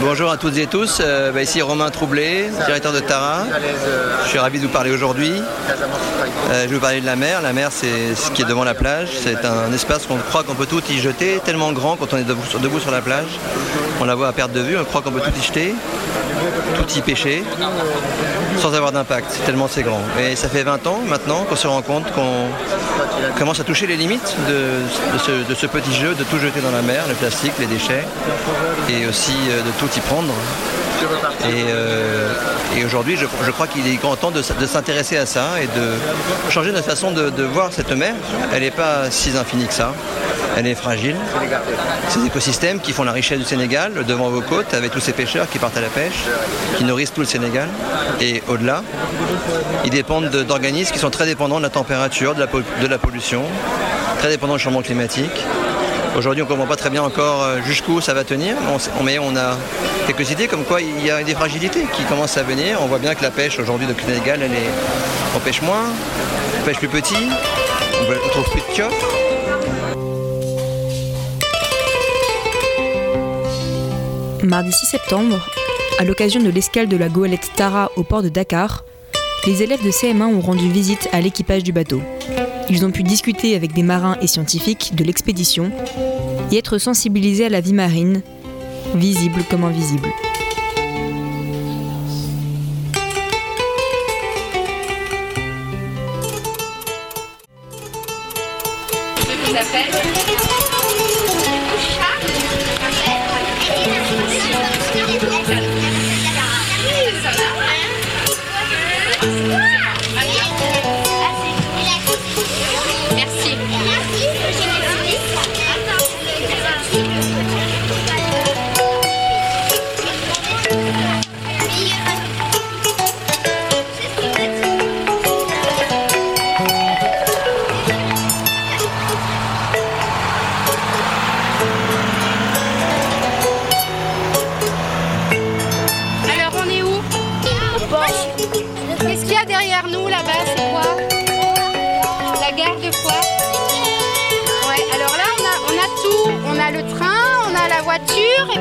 Bonjour à toutes et tous, euh, bah, ici Romain Troublé, directeur de Tara. Je suis ravi de vous parler aujourd'hui. Euh, je vais vous parler de la mer. La mer, c'est ce qui est devant la plage. C'est un espace qu'on croit qu'on peut tout y jeter, tellement grand quand on est debout sur, debout sur la plage. On la voit à perte de vue, on croit qu'on peut tout y jeter, tout y pêcher, sans avoir d'impact, tellement c'est grand. Et ça fait 20 ans maintenant qu'on se rend compte qu'on commence à toucher les limites de, ce, petit jeu, de tout jeter dans la mer, le plastique, les déchets, et aussi euh, de tout y prendre. Et, euh, aujourd'hui, je, crois qu'il est grand temps de, s'intéresser à ça et de changer notre façon de voir cette mer. Elle n'est pas si infinie que ça. Elle est fragile. Ces écosystèmes qui font la richesse du Sénégal, devant vos côtes, avec tous ces pêcheurs qui partent à la pêche, qui nourrissent tout le Sénégal. Et au-delà, ils dépendent de- d'organismes qui sont très dépendants de la température, de la, pollution, très dépendants du changement climatique. Aujourd'hui, on ne comprend pas très bien encore euh, jusqu'où ça va tenir, mais on, a quelques idées comme quoi il y a des fragilités qui commencent à venir. On voit bien que la pêche aujourd'hui de Sénégal, elle est, on pêche moins, on pêche plus petit, on ne trouve plus de kiosques. Mardi 6 septembre, à l'occasion de l'escale de la goélette Tara au port de Dakar, les élèves de CM1 ont rendu visite à l'équipage du bateau. Ils ont pu discuter avec des marins et scientifiques de l'expédition et être sensibilisés à la vie marine, visible comme invisible.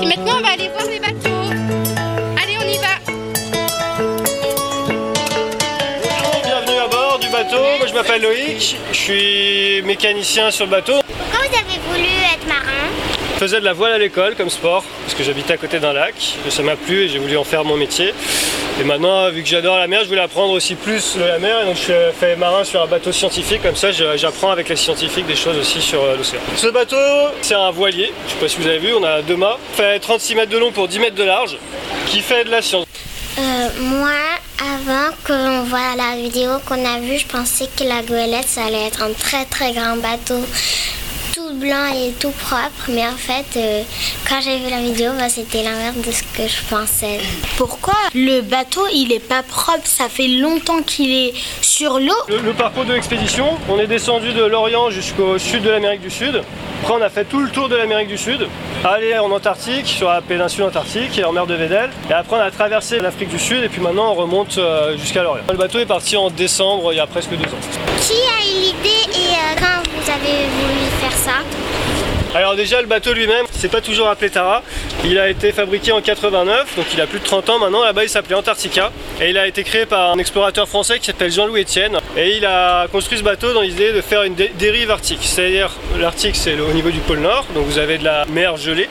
Et puis maintenant on va aller voir les bateaux. Allez, on y va. Bonjour, bienvenue à bord du bateau. Moi je m'appelle Loïc, je suis mécanicien sur le bateau. Pourquoi vous avez voulu être marin Je faisais de la voile à l'école comme sport parce que j'habitais à côté d'un lac. Ça m'a plu et j'ai voulu en faire mon métier. Et maintenant, vu que j'adore la mer, je voulais apprendre aussi plus de la mer. Et donc je suis fait marin sur un bateau scientifique. Comme ça, j'apprends avec les scientifiques des choses aussi sur euh, l'océan. Ce bateau, c'est un voilier. Je sais pas si vous avez vu, on a deux mâts. Fait 36 mètres de long pour 10 mètres de large. Qui fait de la science. Euh, Moi, avant qu'on voit la vidéo qu'on a vue, je pensais que la goélette, ça allait être un très très grand bateau, blanc et tout propre. Mais en fait, euh, quand j'ai vu la vidéo, bah, c'était l'inverse de ce que je pensais. Pourquoi le bateau il est pas propre? Ça fait longtemps qu'il est sur l'eau. Le, le parcours de l'expédition, on est descendu de l'Orient jusqu'au sud de l'Amérique du Sud. Après, on a fait tout le tour de l'Amérique du Sud, aller en Antarctique, sur la péninsule antarctique et en mer de Weddell. Et après, on a traversé l'Afrique du Sud et puis maintenant, on remonte euh, jusqu'à l'Orient. Le bateau est parti en décembre, il y a presque deux ans. Qui a eu l'idée et euh, quand vous avez voulu faire ça? Alors déjà, le bateau lui-même, c'est pas toujours appelé Tara. Il a été fabriqué en 89, donc il a plus de 30 ans maintenant. Là-bas, il s'appelait Antarctica. Et il a été créé par un explorateur français qui s'appelle Jean-Louis Etienne. Et il a construit ce bateau dans l'idée de faire une dé- dérive arctique. C'est-à-dire, l'Arctique, c'est au niveau du pôle Nord, donc vous avez de la mer gelée.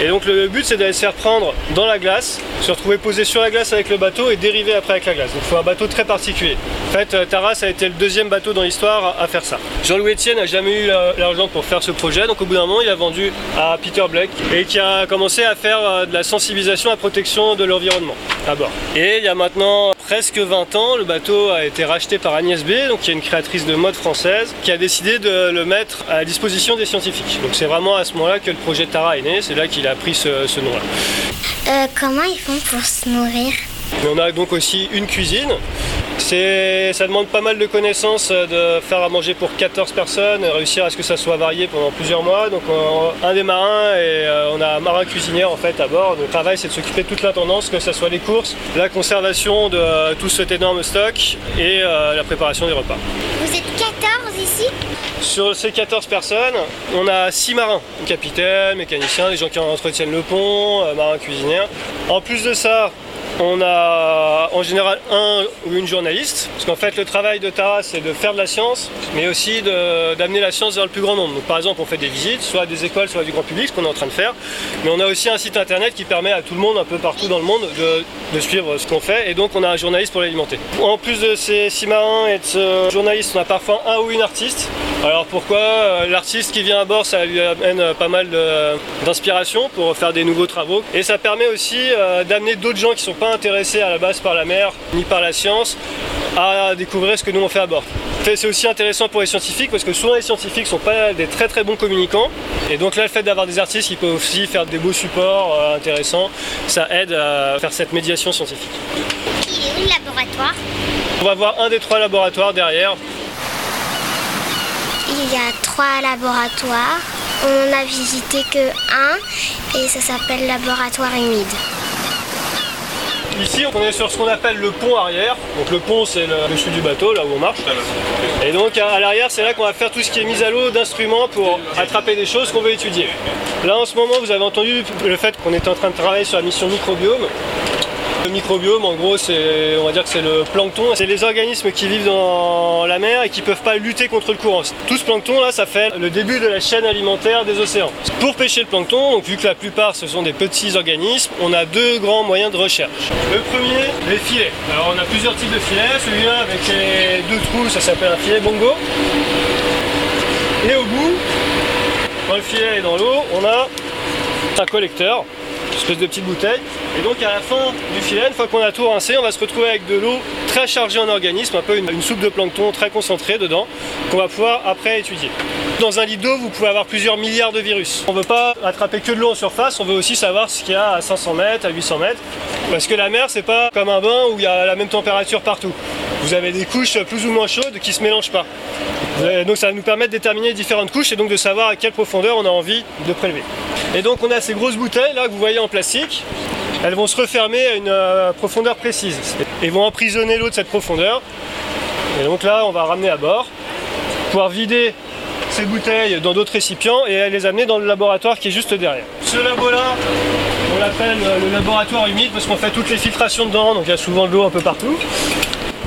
Et donc le but, c'est d'aller se faire prendre dans la glace, se retrouver posé sur la glace avec le bateau et dériver après avec la glace. Donc il faut un bateau très particulier. En fait, euh, Tara, ça a été le deuxième bateau dans l'histoire à- faire ça. Jean-Louis Etienne n'a jamais eu la- l'argent pour faire ce projet, donc au bout d'un moment, il a vendu à Peter Blake et qui a commencé à faire euh, de la sensibilisation à la protection de l'environnement à bord. Et il y a maintenant presque 20 ans, le bateau a été racheté par Agnès B, donc qui est une créatrice de mode française, qui a décidé de le mettre à la disposition des scientifiques. Donc c'est vraiment à ce moment-là que le projet Tara est né, c'est là qu'il a pris ce, ce nom-là. Euh, Comment ils font pour se nourrir? On a donc aussi une cuisine ça demande pas mal de connaissances euh, de faire à manger pour 14 personnes, et réussir à ce que ça soit varié pendant plusieurs mois. Donc on- un des marins et euh, on a un marin cuisinier en fait à bord. Le travail c'est de s'occuper de toute l'intendance, que ce soit les courses, la conservation de euh, tout cet énorme stock et la préparation des repas. Vous êtes 14 ici? Sur ces 14 personnes, on a 6 marins, capitaines, mécaniciens, des gens qui entretiennent le pont, marins cuisiniers. En plus de ça, on a en général un ou une journaliste, parce qu'en fait le travail de Tara c'est de faire de la science, mais aussi d'amener la science vers le plus grand nombre. Par exemple on fait des visites, soit à des écoles, soit à du grand public, ce qu'on est en train de faire, mais on a aussi un site internet qui permet à tout le monde, un peu partout dans le monde, de, suivre ce qu'on fait, et donc on a un journaliste pour l'alimenter. En plus de ces six marins et de ce journaliste, on a parfois un ou une artiste. Alors pourquoi Euh, L'artiste qui vient à bord, ça lui amène euh, pas mal d'inspiration pour faire des nouveaux travaux. Et ça permet aussi euh, d'amener d'autres gens qui ne sont pas intéressés à la base par la mer ni par la science à découvrir ce que nous on fait à bord. C'est aussi intéressant pour les scientifiques parce que souvent les scientifiques ne sont pas des très très bons communicants. Et donc là le fait d'avoir des artistes qui peuvent aussi faire des beaux supports euh, intéressants, ça aide à faire cette médiation scientifique. Il est où le laboratoire? On va voir un des trois laboratoires derrière. Il y a trois laboratoires. On n'a visité que un et ça s'appelle laboratoire humide. Ici, on est sur ce qu'on appelle le pont arrière. Donc le pont, c'est le dessus du bateau, là où on marche. Et donc à l'arrière, c'est là qu'on va faire tout ce qui est mise à l'eau d'instruments pour attraper des choses qu'on veut étudier. Là, en ce moment, vous avez entendu le fait qu'on était en train de travailler sur la mission microbiome. Le microbiome, en gros, c'est, on va dire que c'est le plancton. C'est les organismes qui vivent dans la mer et qui peuvent pas lutter contre le courant. Tout ce plancton là, ça fait le début de la chaîne alimentaire des océans. Pour pêcher le plancton, donc vu que la plupart ce sont des petits organismes, on a deux grands moyens de recherche. Le premier, les filets. Alors on a plusieurs types de filets. Celui-là avec les deux trous, ça s'appelle un filet bongo. Et au bout, quand le filet est dans l'eau, on a un collecteur, espèce de petite bouteille. Et donc à la fin du filet, une fois qu'on a tout rincé, on va se retrouver avec de l'eau très chargée en organismes, un peu une, soupe de plancton très concentrée dedans, qu'on va pouvoir après étudier. Dans un litre d'eau, vous pouvez avoir plusieurs milliards de virus. On ne veut pas attraper que de l'eau en surface, on veut aussi savoir ce qu'il y a à 500 mètres, à 800 mètres. Parce que la mer, c'est pas comme un bain où il y a la même température partout. Vous avez des couches plus ou moins chaudes qui ne se mélangent pas. Euh, Donc ça va nous permettre de déterminer différentes couches et donc de savoir à quelle profondeur on a envie de prélever. Et donc on a ces grosses bouteilles là que vous voyez en plastique. Elles vont se refermer à une euh, profondeur précise et vont emprisonner l'eau de cette profondeur. Et donc là on va ramener à bord, pouvoir vider ces bouteilles dans d'autres récipients et les amener dans le laboratoire qui est juste derrière. Ce labo là, on l'appelle euh, le laboratoire humide parce qu'on fait toutes les filtrations dedans, donc il y a souvent de l'eau un peu partout.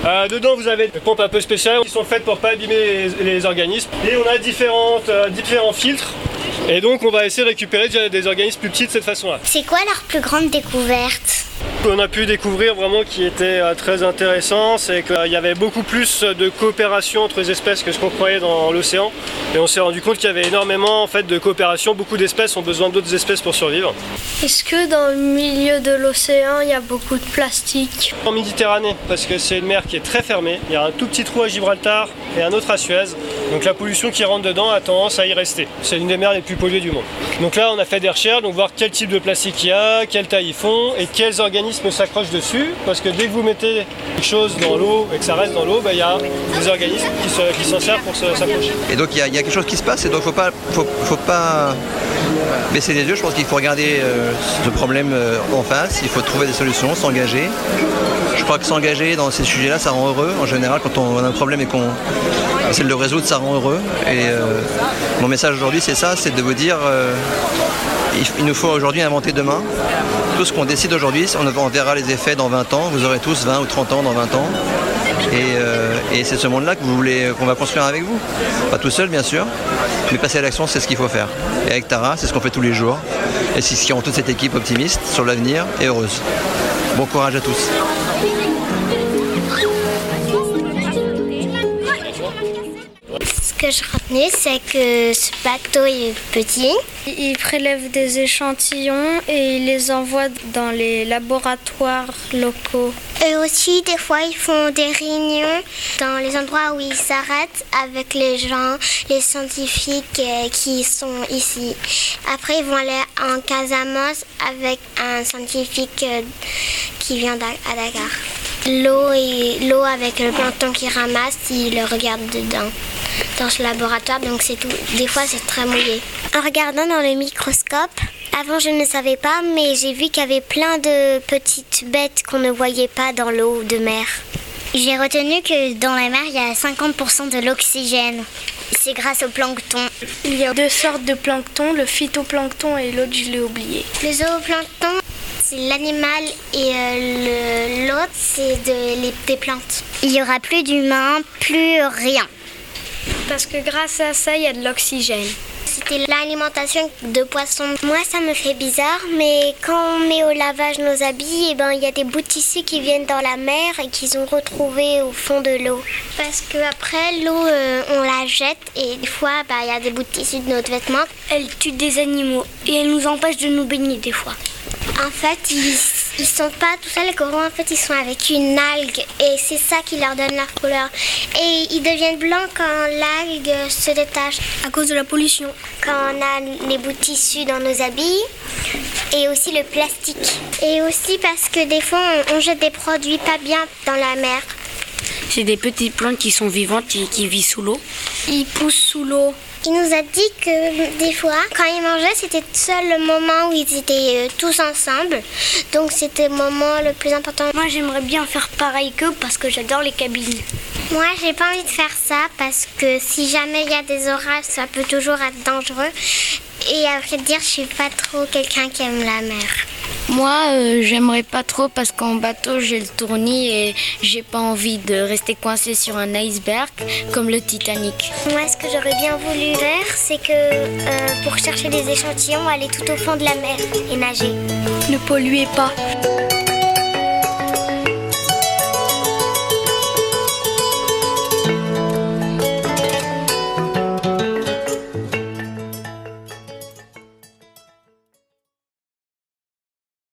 Euh, dedans, vous avez des pompes un peu spéciales qui sont faites pour pas abîmer les, organismes. Et on a euh, différents filtres. Et donc, on va essayer de récupérer déjà des organismes plus petits de cette façon-là. C'est quoi leur plus grande découverte? On a pu découvrir vraiment qui était euh, très intéressant, c'est qu'il y avait beaucoup plus de coopération entre les espèces que ce qu'on croyait dans l'océan. Et on s'est rendu compte qu'il y avait énormément en fait, de coopération. Beaucoup d'espèces ont besoin d'autres espèces pour survivre. Est-ce que dans le milieu de l'océan, il y a beaucoup de plastique? En Méditerranée, parce que c'est une mer qui est très fermée. Il y a un tout petit trou à Gibraltar et un autre à Suez. Donc la pollution qui rentre dedans a tendance à y rester. C'est une des mers les plus polluées du monde. Donc là, on a fait des recherches, donc voir quel type de plastique il y a, quelle taille ils font et quels organismes s'accrochent dessus. Parce que dès que vous mettez quelque chose dans l'eau et que ça reste dans l'eau, bah, il y a des organismes qui se- qui s'en servent pour s'accrocher. Et donc il y, a- quelque chose qui se passe et donc faut pas, faut pas baisser les yeux. Je pense qu'il faut regarder euh, ce problème euh, en face. Il faut trouver des solutions, s'engager. Je crois que s'engager dans ces sujets-là, ça rend heureux. En général, quand on a un problème et qu'on essaie de le résoudre, ça rend heureux. Et euh, mon message aujourd'hui, c'est ça, c'est de vous dire, euh, il, nous faut aujourd'hui inventer demain. Tout ce qu'on décide aujourd'hui, on verra les effets dans 20 ans. Vous aurez tous 20 ou 30 ans dans 20 ans. Et, euh, et c'est ce monde-là que vous voulez, qu'on va construire avec vous. Pas tout seul, bien sûr, mais passer à l'action, c'est ce qu'il faut faire. Et avec Tara, c'est ce qu'on fait tous les jours. Et c'est ce qui rend toute cette équipe optimiste sur l'avenir et heureuse. Bon courage à tous. Que je retenais, c'est que ce bateau est petit. Ils prélèvent des échantillons et ils les envoient dans les laboratoires locaux. Et aussi, des fois, ils font des réunions dans les endroits où ils s'arrêtent avec les gens, les scientifiques euh, qui sont ici. Après, ils vont aller en Casamance avec un scientifique euh, qui vient à Dakar. l'eau et l'eau avec le plancton qu'ils ramassent, ils le regardent dedans dans ce laboratoire, donc c'est tout. Des fois, c'est très mouillé. En regardant dans le microscope, avant je ne savais pas, mais j'ai vu qu'il y avait plein de petites bêtes qu'on ne voyait pas dans l'eau de mer. J'ai retenu que dans la mer, il y a 50% de l'oxygène. C'est grâce au plancton. Il y a deux sortes de plancton, le phytoplancton et l'autre, je l'ai oublié. Le zooplancton, c'est l'animal et euh, l'autre, c'est de, les, des plantes. Il y aura plus d'humains, plus rien. Parce que grâce à ça, il y a de l'oxygène. C'était l'alimentation de poissons. Moi, ça me fait bizarre, mais quand on met au lavage nos habits, eh ben, il y a des bouts de tissu qui viennent dans la mer et qu'ils ont retrouvés au fond de l'eau. Parce qu'après, l'eau, euh, on la jette et des fois, bah, il y a des bouts de tissu de notre vêtement. Elle tue des animaux et elle nous empêche de nous baigner des fois. En fait, ils, ils sont pas tout seuls, les coraux, en fait, ils sont avec une algue et c'est ça qui leur donne leur couleur. Et ils deviennent blancs quand l'algue se détache. À cause de la pollution. Quand on a les bouts de tissu dans nos habits et aussi le plastique. Et aussi parce que des fois, on, on jette des produits pas bien dans la mer. C'est des petites plantes qui sont vivantes et qui vivent sous l'eau. Ils poussent sous l'eau. Il nous a dit que des fois, quand ils mangeaient, c'était seul le moment où ils étaient euh, tous ensemble. Donc c'était le moment le plus important. Moi, j'aimerais bien faire pareil qu'eux parce que j'adore les cabines. Moi, j'ai pas envie de faire ça parce que si jamais il y a des orages, ça peut toujours être dangereux. Et à vrai dire, je suis pas trop quelqu'un qui aime la mer. Moi, euh, j'aimerais pas trop parce qu'en bateau, j'ai le tournis et j'ai pas envie de rester coincé sur un iceberg comme le Titanic. Moi, ce que j'aurais bien voulu faire, c'est que euh, pour chercher des échantillons, aller tout au fond de la mer et nager. Ne polluez pas.